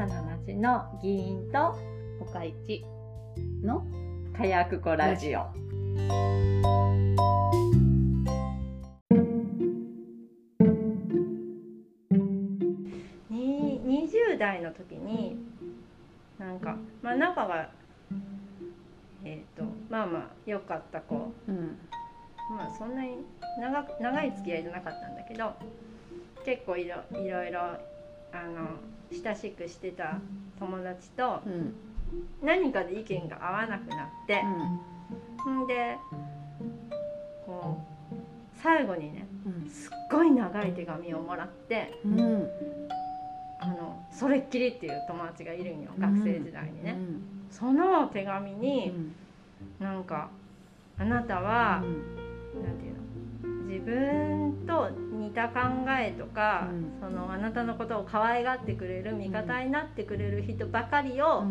さな町の議員と岡市の火薬庫ラジオ。に20代の時になんか、まあ、仲がえっ、とまあまあ良かった子うんまあそんなに長く長い付き合いじゃなかったんだけど結構いろいろいろあの親しくしてた友達とうん。何かで意見が合わなくなってん。でこう最後にねうん。すっごい長い手紙をもらってうん。あのそれっきりっていう友達がいるんよ学生時代にね。うん。その手紙うにん。なんかあなたは、なんていうの自分と似た考えとか、うん。そのあなたのことを可愛がってくれる味方になってくれる人ばかりを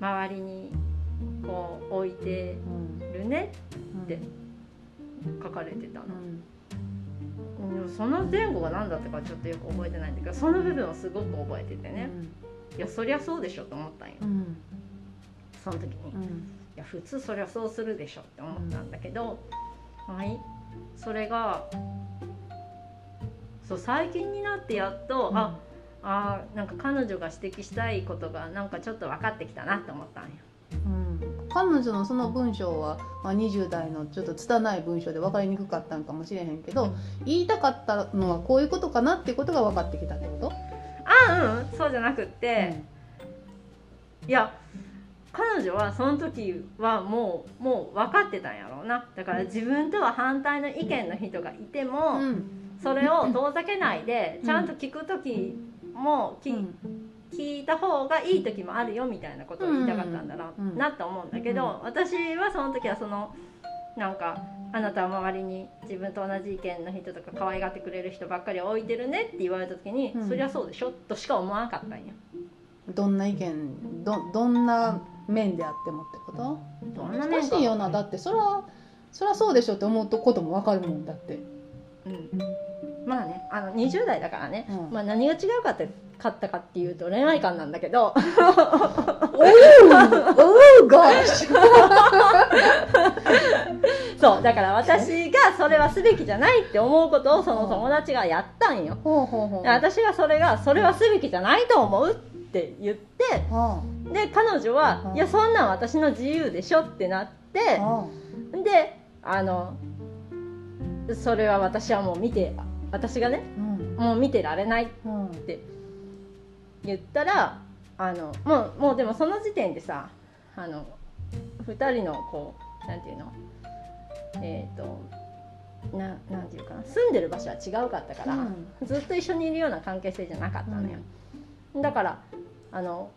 周りにこう置いてるねって書かれてたの、うん。その前後が何だったかちょっとよく覚えてないんだけどその部分をすごく覚えててね、いやそりゃそうでしょと思ったんよ。その時に、いや普通そりゃそうするでしょって思ったんだけど、はいそれがそう最近になってやっと、ああなんか彼女が指摘したいことがなんかちょっと分かってきたなって思ったんよ。彼女のその文章は、まあ、20代のちょっと拙い文章で分かりにくかったんかもしれへんけど、言いたかったのはこういうことかなっていうことが分かってきたってこと？あうん。そうじゃなくって、いや彼女はその時はもうもう分かってたんやろうな。だから自分とは反対の意見の人がいても、うん。それを遠ざけないでうん。ちゃんと聞く時もき、聞いた方がいい時もあるよみたいなことを言いたかったんだな,、うん。なと思うんだけど、私はその時はそのなんかあなたは周りに自分と同じ意見の人とか可愛がってくれる人ばっかり置いてるねって言われた時に、うん。そりゃそうでしょとしか思わなかったんよ。どんな意見どどんな面であってもってこと？どん。な難しいよな。だってそらそらそうでしょって思うことも分かるもんだって。うん、まあねあの20代だからね、うん。まあ、何が違うかってかったかっていうと恋愛観なんだけど。おおゴシ。そうだから私がそれはすべきじゃないって思うことをその友達がやったんよ。私がそれがそれはすべきじゃないと思うって言ってあで彼女はうん「いやそんなん私の自由でしょ」ってなってあであのそれは私はもう見て私がねうん。もう見てられないうん言ったらあのもうもうでもその時点でさあの2人のこうなんていうの？えっ、とななんていうかな？住んでる場所は違うかったから、ずっと一緒にいるような関係性じゃなかったのよ、だからあの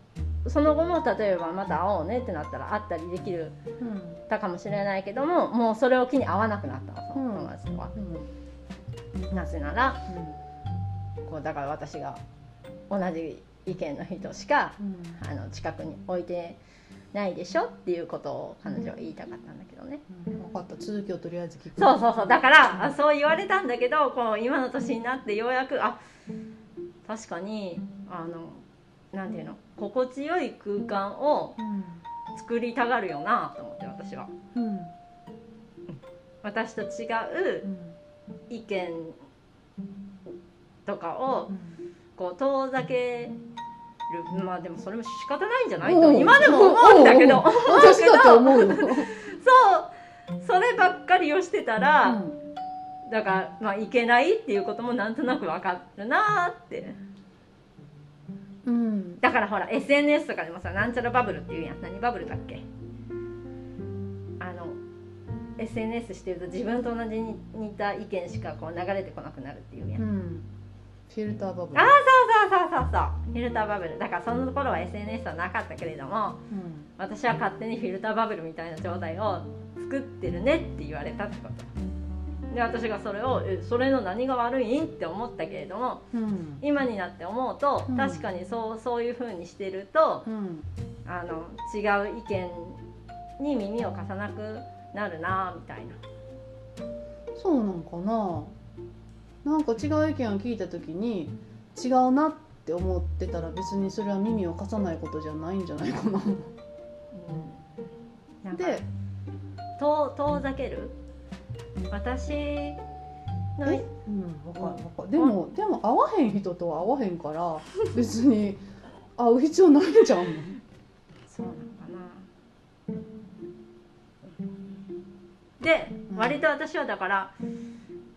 その後も例えばまた会おうねってなったら会ったりできるうんたかもしれないけどももうそれを機に会わなくなったのそのうん友達とは、うんなぜならこうだから私が同じ意見の人しかうんあの近くに置いてないでしょっていうことを彼女は言いたかったんだけどね、うん。分かった。続きをとりあえず聞く。そうそうそう。だからあそう言われたんだけどこう今の年になってようやくあ確かにあのなんていうの？心地よい空間をうん。作りたがるよなと思って私は。うん。私と違ううん。意見とかをうん。こう遠ざける。まあでもそれも仕方ないんじゃないと今でも思うんだけど。おう。けどそう。そればっかりをしてたら、う。んだから、まあ、いけないっていうこともなんとなく分かるなーって。うん。だからほら SNS とかでもさなんちゃらバブルっていうやん。何バブルだっけ？あの SNS してると自分と同じに似た意見しかこう流れてこなくなるっていうやん、うん。フィルターバブル。ああそうそうそうそうそう。フィルターバブル。だからその頃は SNS はなかったけれどもうん。私は勝手にフィルターバブルみたいな状態を作ってるねって言われたってことで私がそれをえそれの何が悪いんって思ったけれどもうん。今になって思うとうん。確かにそうそういう風にしてるとうん。あの違う意見に耳を貸さなくなるなみたいな。そうなんかな。なんか違う意見を聞いた時に違うなっって思ってたら別にそれは耳を貸さないことじゃないんじゃないかな。うん、で遠遠ざける？私のえ、うん、分かる分かる。でもでも会わへん人とは会わへんから別に会う必要ないんじゃんそうなのかな。で、割と私はだから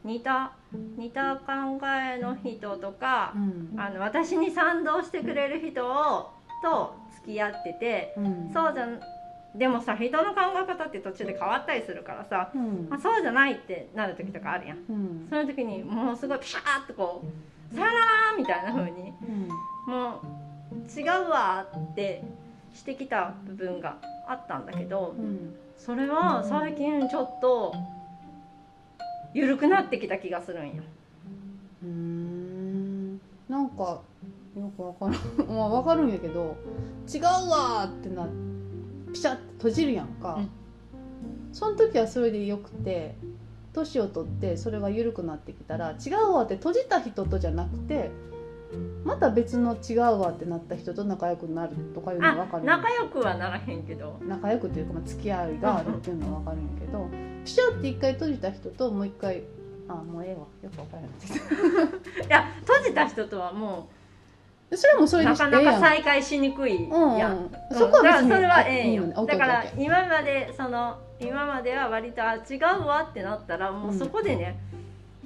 似た似た考えの人とか、うん、あの私に賛同してくれる人をと付き合ってて、うん、そうじゃでもさ人の考え方って途中で変わったりするからさ、うん、まあ、そうじゃないってなる時とかあるやん、うん、そういう時にもうすごいピシャーッとこう「さよなら!」みたいな風に、もう違うわってしてきた部分があったんだけど、それは最近ちょっと緩くなってきた気がするんよ。うん。なんかよくわからん。まあわかるんやけど「違うわ!」ってなピシャッて閉じるやんか、うん、その時はそれでよくて年を取ってそれが緩くなってきたら「違うわ」って閉じた人とじゃなくてまた別の違うわってなった人と仲良くなるとかいうのは分かる仲良くはならへんけど。仲良くというか、まあ、付き合いがあるっていうのは分かるんやけどピシャって一回閉じた人ともう一回あもうええわ。よく分からない いや閉じた人とはもうそれもそれでなかなか再会しにくいやん、うんうん、そこはそれはええん。よ、うん、だから今までその今までは割と違うわってなったらもうそこでね、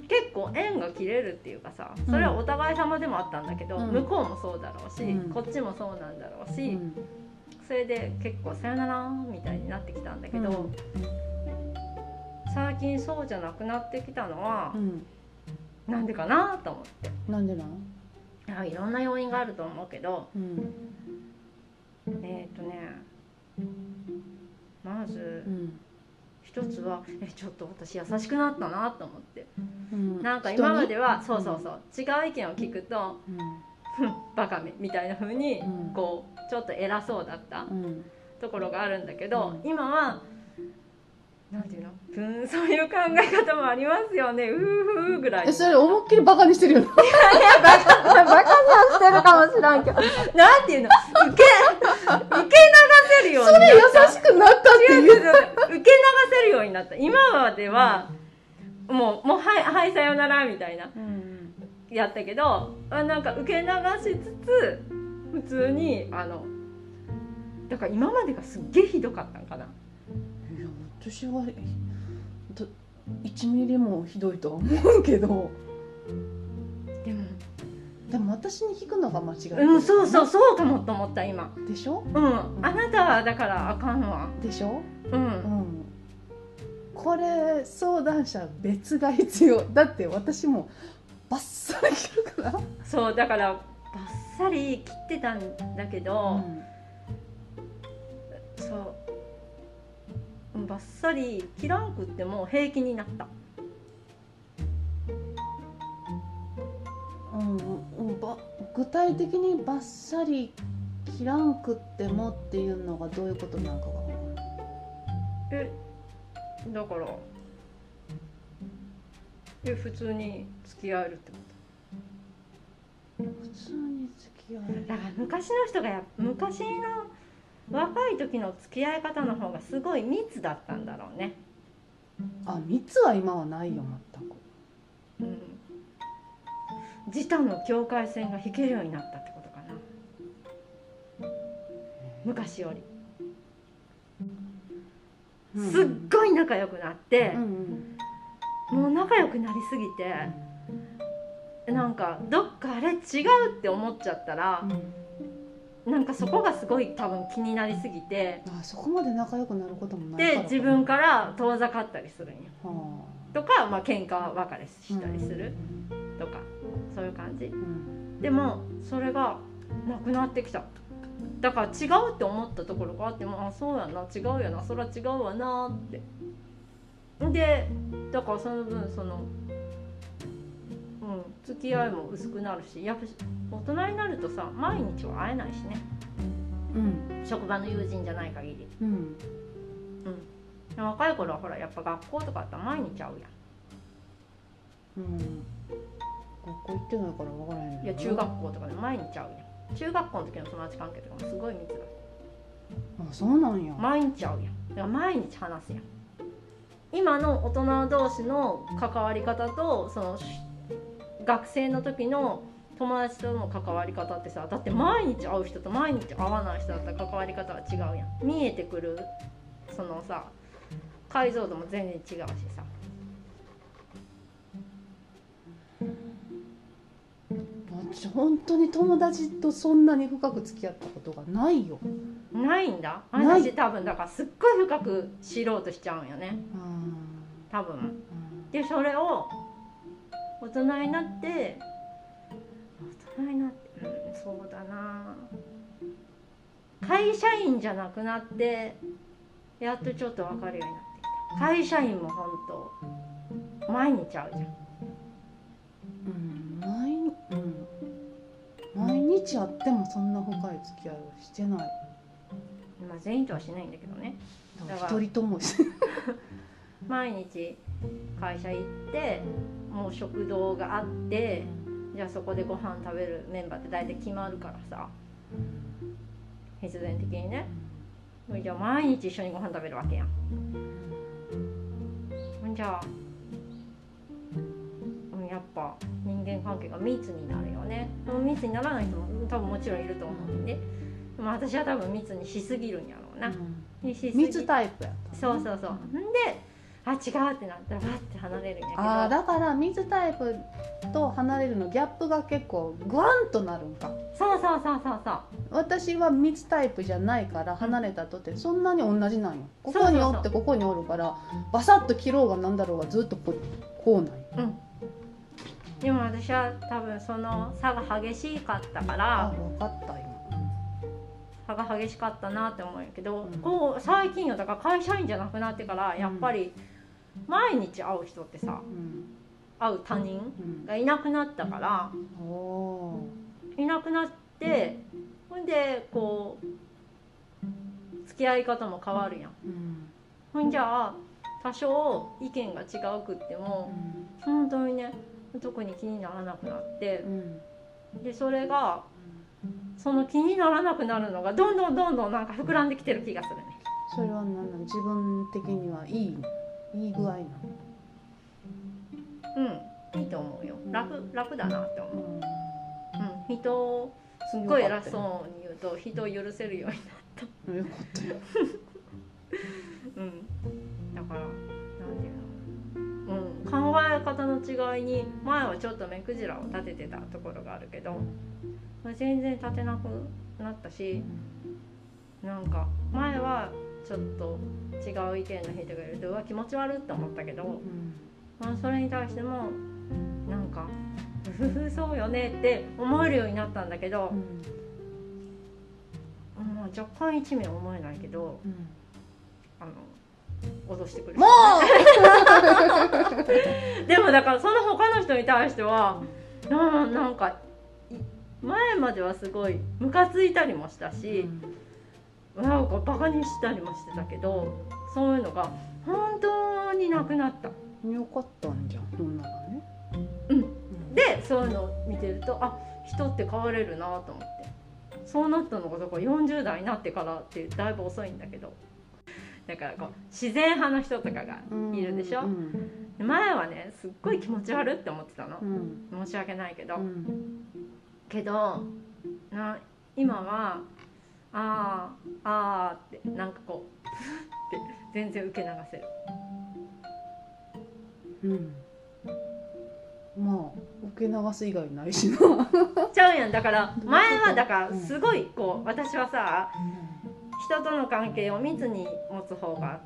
結構縁が切れるっていうかさそれはお互い様でもあったんだけど、うん、向こうもそうだろうし、うん、こっちもそうなんだろうし、うん、それで結構「さよなら」みたいになってきたんだけど、最近そうじゃなくなってきたのは、うなんでかなと思って。なんでなのいろんな要因があると思うけど、えっ、ー、とねまず、一つはえちょっと私優しくなったなと思って、うん、なんか今まではそうそうそう違う意見を聞くと「うん、バカめ」みたいな風にこうちょっと偉そうだったところがあるんだけど、今はなんていうの？うんそういう考え方もありますよね。うふふぐらいそれ思いっきりバカにしてるよ いやバカバカにはしてるかもしらんけど。なんていうの？受け受け流せるようになった。それ優しくなったっていう。受け流せるようになった。今までは、うん、もうもうはいはいさよならみたいな、うん、やったけどあなんか受け流しつつ普通にあのだから今までがすっげえひどかったんかな私は1ミリもひどいとは思うけど。でも。でも私に聞くのが間違い、ね、うんそうそうそうかもと思った今。でしょ？うん、あなたはだからあかんわ。でしょ？うん、うん、これ相談者別が必要。だって私もバッサリ切るから。そうだからバッサリ切ってたんだけど、うん、バッサリ切らんくっても平気になった。うん、ば具体的にバッサリ切らんくってもっていうのがどういうことなのかが。えだからえ普通に付き合えるってこと？普通に付き合える。だから昔の人がや昔の若い時の付き合い方の方がすごい密だったんだろうね。あ密は今はないよ全く。うん。自他の境界線が引けるようになったってことかな。昔より。すっごい仲良くなって、うんうん、もう仲良くなりすぎてなんかどっかあれ違うって思っちゃったら、うんなんかそこがすごい多分気になりすぎてあそこまで仲良くなることもないで自分から遠ざかったりするんよ、はあ、とかまあ喧嘩別れしたりする。とか、そういう感じ、うん、でもそれがなくなってきた。だから違うって思ったところがあってもあそうやな違うやなそりゃ違うわなって。でだからその分その付き合いも薄くなるしやっぱ大人になるとさ毎日は会えないしね、うん、職場の友人じゃない限り、うん、うん、若い頃はほらやっぱ学校とかあったら毎日会うやん、うん、学校行ってないから分からへんいや中学校とかで毎日会うやん。中学校の時の友達関係とかもすごい密だあそうなんや。毎日会うやん。だから毎日話すやん。今の大人同士の関わり方とその学生の時の友達との関わり方ってさだって毎日会う人と毎日会わない人だったら関わり方は違うやん。見えてくるそのさ解像度も全然違うしさ。私本当に友達とそんなに深く付き合ったことがないよ。ないんだ。私多分だからすっごい深く知ろうとしちゃうんよね。うん多分。うん。でそれを大人になって大人になってうんそうだな。会社員じゃなくなってやっとちょっと分かるようになってきた。会社員も本当毎日会うじゃん。うん毎うん。毎日会ってもそんな深い付き合いをしてない。まあ全員とはしないんだけどね。一人ともして毎日会社行ってもう食堂があってじゃあそこでご飯食べるメンバーって大体決まるからさ。必然的にね。じゃあ毎日一緒にご飯食べるわけやん。じゃあうんやっぱ人間関係が密になるよね。密にならない人も多分もちろんいると思うんででも私は多分密にしすぎるんやろうな、うん。密タイプやそうそうそう。んで、あ違うってなったらバッて離れるんやけど。あーだから水タイプと離れるのギャップが結構グワンとなるんか。そうそうそうそうそう。私は水タイプじゃないから離れたとってそんなに同じなんよ。ここにおってここにおるからバサッと切ろうがなんだろうがずっとここうなんよ。うん。でも私は多分その差が激しかったかあら分かった今。差が激しかったなって思うんやけど、うん。こう最近よ。だから会社員じゃなくなってからやっぱり毎日会う人ってさうん。会う他人うん。がいなくなったからいなくなってほんでこう付き合い方も変わるやん。うん。ほんじゃあ多少意見が違うくっても本当にね特に気にならなくなってうん。でそれがその気にならなくなるのがどんどんどんどんなんか膨らんできてる気がするね。それは何なの？自分的にはいいいい具合なの。うん。いいと思うよ。楽楽だなって思う、うん。うん、人をすっごい偉そうに言うと人を許せるようになった。よかったようん。だからなんていうの。うん、考え方の違いに前はちょっと目くじらを立ててたところがあるけどまあ全然立てなくなったしなんか前はちょっと違う意見の人がいるとうわ気持ち悪って思ったけど、うんまあ、それに対してもなんか「ふふふそうよね」って思えるようになったんだけどう、ん。まあ、若干一面思えないけどうん。あの脅してくるも でもだからその他の人に対してはななんかい前まではすごいムカついたりもしたうし、んなんかバカにしたりもしてたけどそういうのが本当になくなった。よかったんじゃん。そんならね。うん。でそういうのを見てるとあ人って変われるなと思って。そうなったのがだから40代になってからってだいぶ遅いんだけど。だからこう自然派の人とかがいるでしょ、うん前はねすっごい気持ち悪って思ってたの。うん。申し訳ないけど、うん。けどな今はあーあーってなんかこうふって全然受け流せる。うん。まあ受け流す以外ないしな。ちゃうやん。だから 前はだからすごいこう私はさ人との関係を密に持つ方が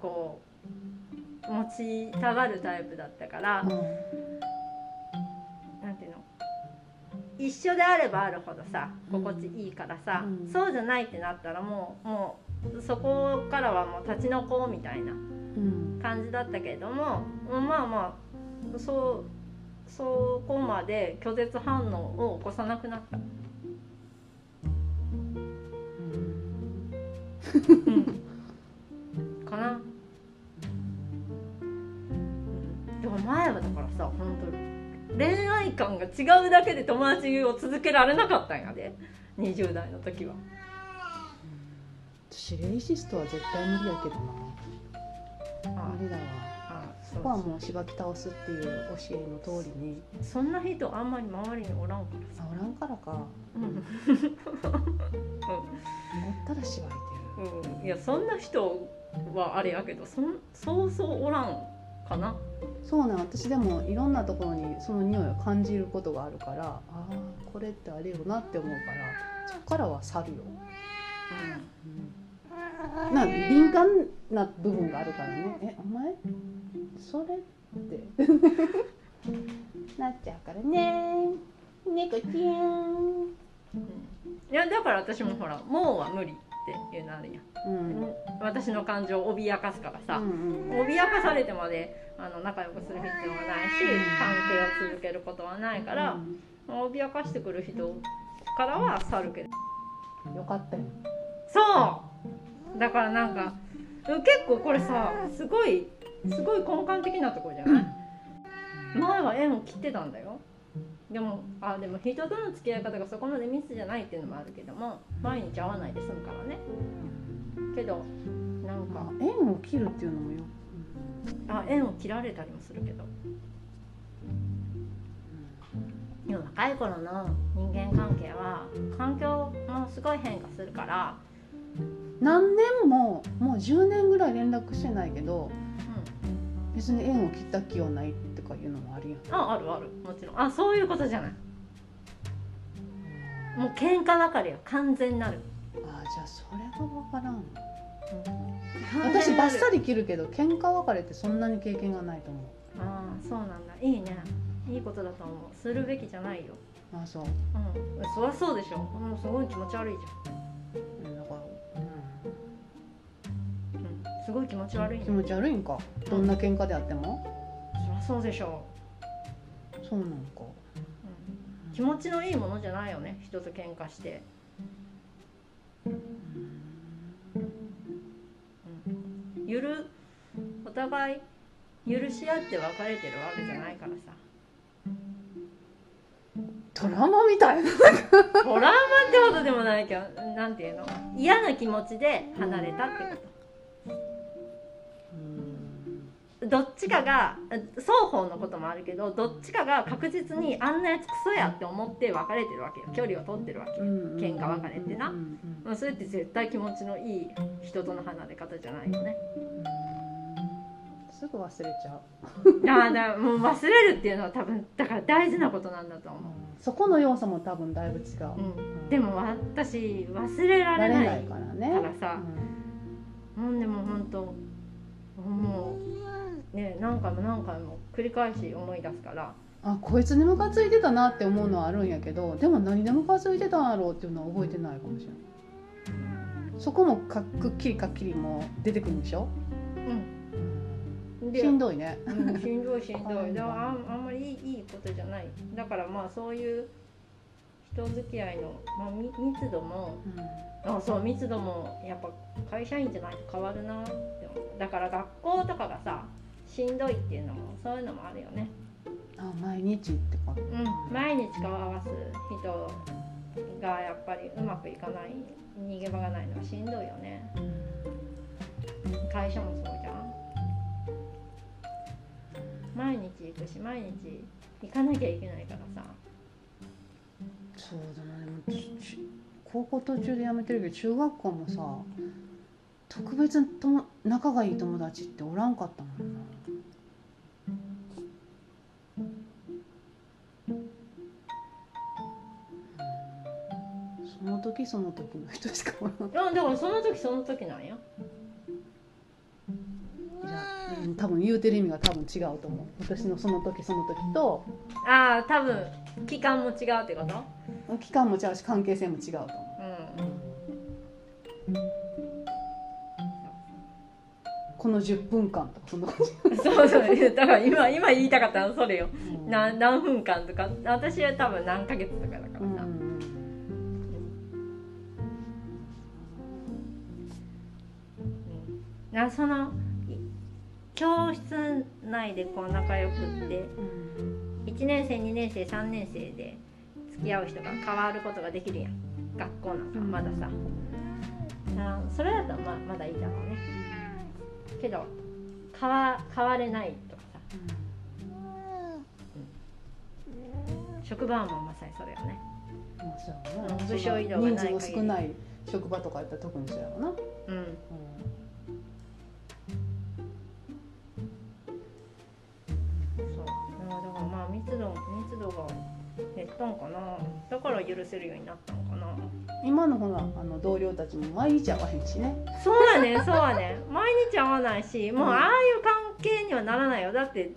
こう持ちたがるタイプだったから、一緒であればあるほどさ心地いいからさ、うん。そうじゃないってなったらもうもうそこからはもう立ち退こうみたいなうん。感じだったけれどもまあまあそうそこまで拒絶反応を起こさなくなった、うん、観が違うだけで友達を続けられなかったんやで。20代の時は。私レイシストは絶対無理やけどな。無理だわ。そこはもうしばき倒すっていう教えの通りに。そんな人あんまり周りにおらんからさ。おらんからか。うん、うん、思ったらしばいてる、うん、いやそんな人はあれやけどそんそうそうおらんかな？そうなん私でもいろんなところにその匂いを感じることがあるからああこれってあれよなって思うからそこからは去るよ、うん、な敏感な部分があるからね。えお前？それって。なっちゃうからね。猫ちゃん、うん、いやだから私もほら「もうは無理」っていうのあるやん、うん、私の感情を脅かすからさ、うんうん、脅かされてまであの仲良くする必要はないし、関係を続けることはないから、うん、脅かしてくる人からは去るけど。よかったよ。そう！だからなんか結構これさすごいすごい根幹的なところじゃない、前は縁を切ってたんだよでもあでも人との付き合い方がそこまで密じゃないっていうのもあるけども毎日会わないで済むからね。けどなんか縁を切るっていうのもよあ縁を切られたりもするけど。でも若い頃の人間関係は環境もすごい変化するから何年ももう10年ぐらい連絡してないけど、うん、別に縁を切った気はない。とかいうのもあるやん。ああるある。もちろん。あそういうことじゃない。もう喧嘩別れよ完全なる。あじゃあそれが分からん、うん、私バッサリ切るけど喧嘩別れってそんなに経験がないと思う。ああそうなんだ。いいね。いいことだと思う。するべきじゃないよ。あそう。うん。そりゃそうでしょ。もうすごい気持ち悪いじゃん。すごい気持ち悪い気持ち悪いんか。どんな喧嘩であっても、そうでしょう。そうなんか、うん、気持ちのいいものじゃないよね人と喧嘩して。うん、ゆるお互い許し合って別れてるわけじゃないからさ。トラウマみたいな。トラウマってことでもないけどなんていうの？嫌な気持ちで離れたってことどっちかが双方のこともあるけどどっちかが確実にあんなやつクソやって思って別れてるわけよ。距離を取ってるわけよ。喧嘩別れってな、まあ、それって絶対気持ちのいい人との離れ方じゃないよね。すぐ忘れちゃう。ああだもう忘れるっていうのは多分だから大事なことなんだと思う、そこの要素も多分だいぶ違う、うん、でも私忘れられないからね。からさ、うん、でも本当もうね何回も何回も繰り返し思い出すから。あこいつにムカついてたなって思うのはあるんやけどでも何でムカついてたんやろうっていうのは覚えてないかもしれない。そこもかくっきりかっきりも出てくるんでしょ？うん。しんどいね、うん、しんどい しんどい。だからああんまりいいいいことじゃない。だからまあそういう人付き合いの、まあ、密度も、うん、あそう密度もやっぱ会社員じゃないと変わるなだから学校とかがさしんどいっていうのもそういうのもあるよね。あ毎日ってことうん毎日顔合わす人がやっぱりうまくいかない逃げ場がないのはしんどいよね、会社もそうじゃん。毎日行くし毎日行かなきゃいけないからさ。そうだなでも高校途中で辞めてるけど中学校もさ特別と仲がいい友達っておらんかったもん時その時の人しかおらん。いやだからその時その時なんや。多分言うてる意味が多分違うと思う。私のその時その時と。ああ多分期間も違うってこと？期間も違うし関係性も違うと思う、うん。この10分間とかそんな感じ そうそうだから今今言いたかったのそれよ、うん、な何分間とか。私は多分何ヶ月とかだからさ、うんうん、なその教室内でこう仲良くって、1年生2年生3年生で付き合う人が変わることができるやん。学校なんかまださ、あそれだったらままだいいだろうね。けど変わ変われないとかさ、うん、職場はもうまさにそれよね。部署移動がない人数が少ない職場とかやったら特にそうやろな、うん。そう密度密度が減ったんかな。だから許せるようになったのかな。今のほらあの同僚たちも毎日会わへんしね。そうやねそうやね 毎日会わないしもうああいう関係にはならないよ。だって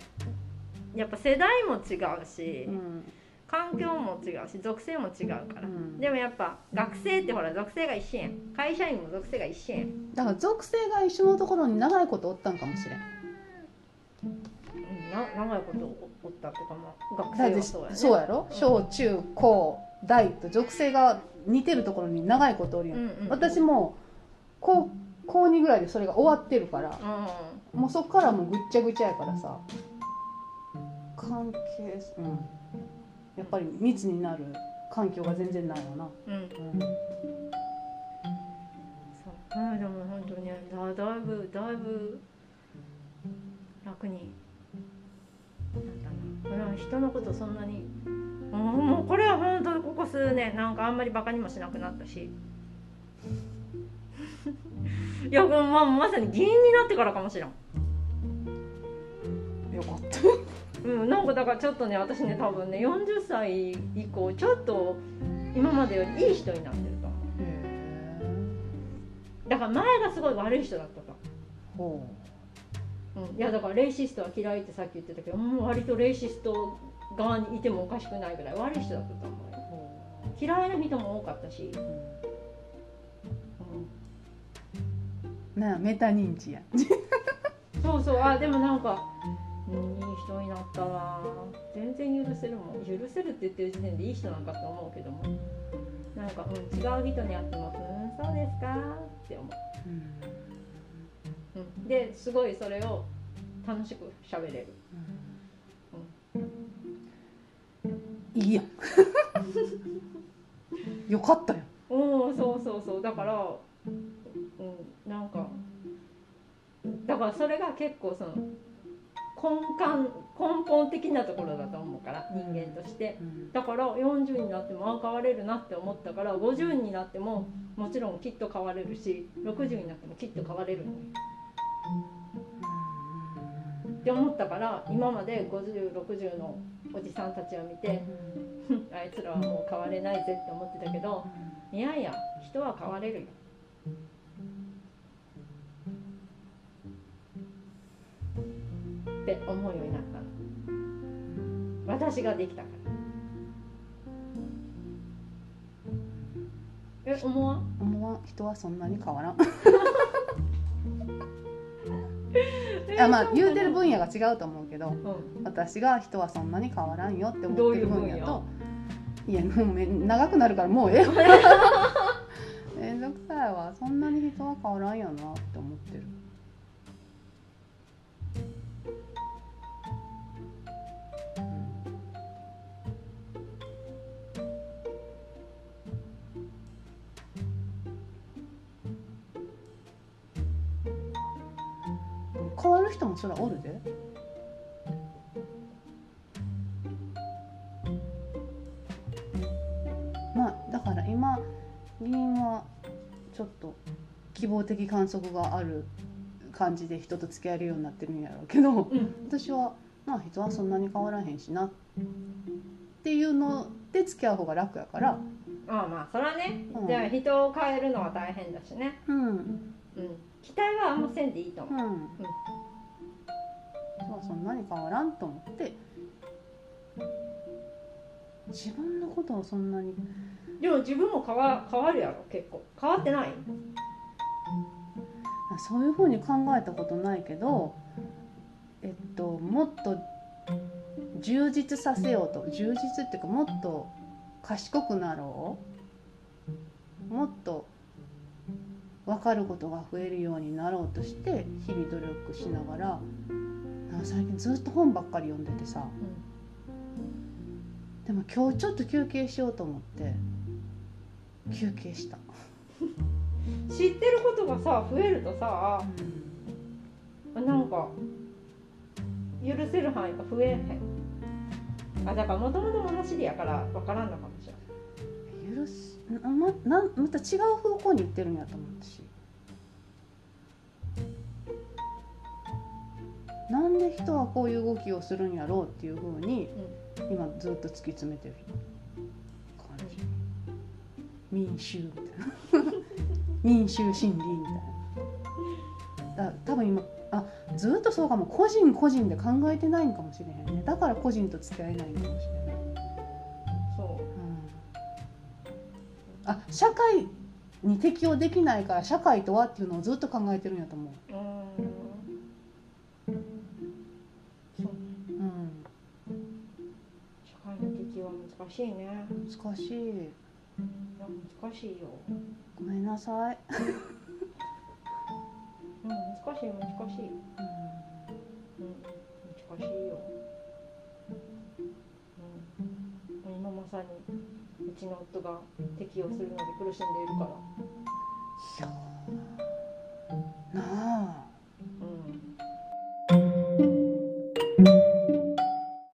やっぱ世代も違うし、うん。環境も違うし属性も違うから、うん。でもやっぱ学生ってほら属性が一緒やん。会社員も属性が一緒やん。だから属性が一緒のところに長いことおったんかもしれん。うんな長いことおおったっていうかまあ学生はそうやね。そうやろ。うん小中高大と属性が似てるところに長いことおるやん、うんうんうん。私も高高2ぐらいでそれが終わってるからうもうそっからもうぐっちゃぐちゃやからさ。関係うん。やっぱり密になる環境が全然ないわな、んうん。うん、そう。うんでも本当にねだだいぶだいぶ楽になん人のことそんなに。もうもうこれは本当にここ数年なんかあんまりバカにもしなくなったし。いやこれまあまさに議員になってからかもしれん。よかった。うん、なんかだからちょっとね私ね多分ね40歳以降ちょっと今までよりいい人になってると思う。だから前がすごい悪い人だったと、ほうん、いやだからレイシストは嫌いってさっき言ってたけどもう割とレイシスト側にいてもおかしくないぐらい。悪い人だったと思うよ。うほ嫌いな人も多かったし、う、うなあメタ認知や。ん、そうそう。あでもなんか、うん、いい人になったな。全然許せるもん。許せるって言ってる時点でいい人なんかと思うけども。なんか、うん、違う人に会っても「うんそうですか」って思う、うん、ですごいそれを楽しく喋れる。いいやん。よかったよ。おおそうそうそう。だからうんなんかだからそれが結構その根幹根本的なところだと思うから人間として。うん。だから40になってもあ変われるなって思ったから50になってももちろんきっと変われるし60になってもきっと変われるのよって思ったから今まで5060のおじさんたちを見て あいつらはもう変われないぜって思ってたけどいやいや人は変われるよ。って思うようになったの。私ができたから。え思わん？思わん。人はそんなに変わらん あまあ言うてる分野が違うと思うけどうん。私が人はそんなに変わらんよって思ってる分野？といやもうめ長くなるからもうええわ。めんどくさいわ。そんなに人は変わらんよなって思ってるそれはおるで。まあだから今議員はちょっと希望的観測がある感じで人と付き合えるようになってるんやろうけどうん。私はまあ人はそんなに変わらへんしなっていうので付き合う方が楽やから。ああまあそれはね、うん。じゃあ人を変えるのは大変だしね、うん。うん、期待はあんませんでいいと思う、うん。人はそんなに変わらんと思って自分のことをそんなに。でも自分も変わ変わるやろ結構。変わってない？そういうふうに考えたことないけどえっともっと充実させようと。充実っていうかもっと賢くなろう。もっと分かることが増えるようになろうとして日々努力しながら最近ずっと本ばっかり読んでてさ。でも今日ちょっと休憩しようと思って。休憩した。知ってることがさ増えるとさ、うん、なんか許せる範囲が増えへん。あだからもともと物知りやから分からんのかもしれない許すまなまた違う方向に行ってるんやと思うしなんで人はこういう動きをするんやろうっていうふうに、今ずっと突き詰めてる感じ。民衆みたいな。民衆心理みたいな。だ多分今あずっとそうかも。個人個人で考えてないんかもしれへんね。だから個人と付き合えないんかもしれない。そう、うん、あ社会に適応できないから社会とはっていうのをずっと考えてるんやと思うしいね。難しい。難しいよ。ごめんなさい。うん難しい難しい。うん、うん、難しいよ。うん今まさにうちの夫が適応するので苦しんでいるから。いやな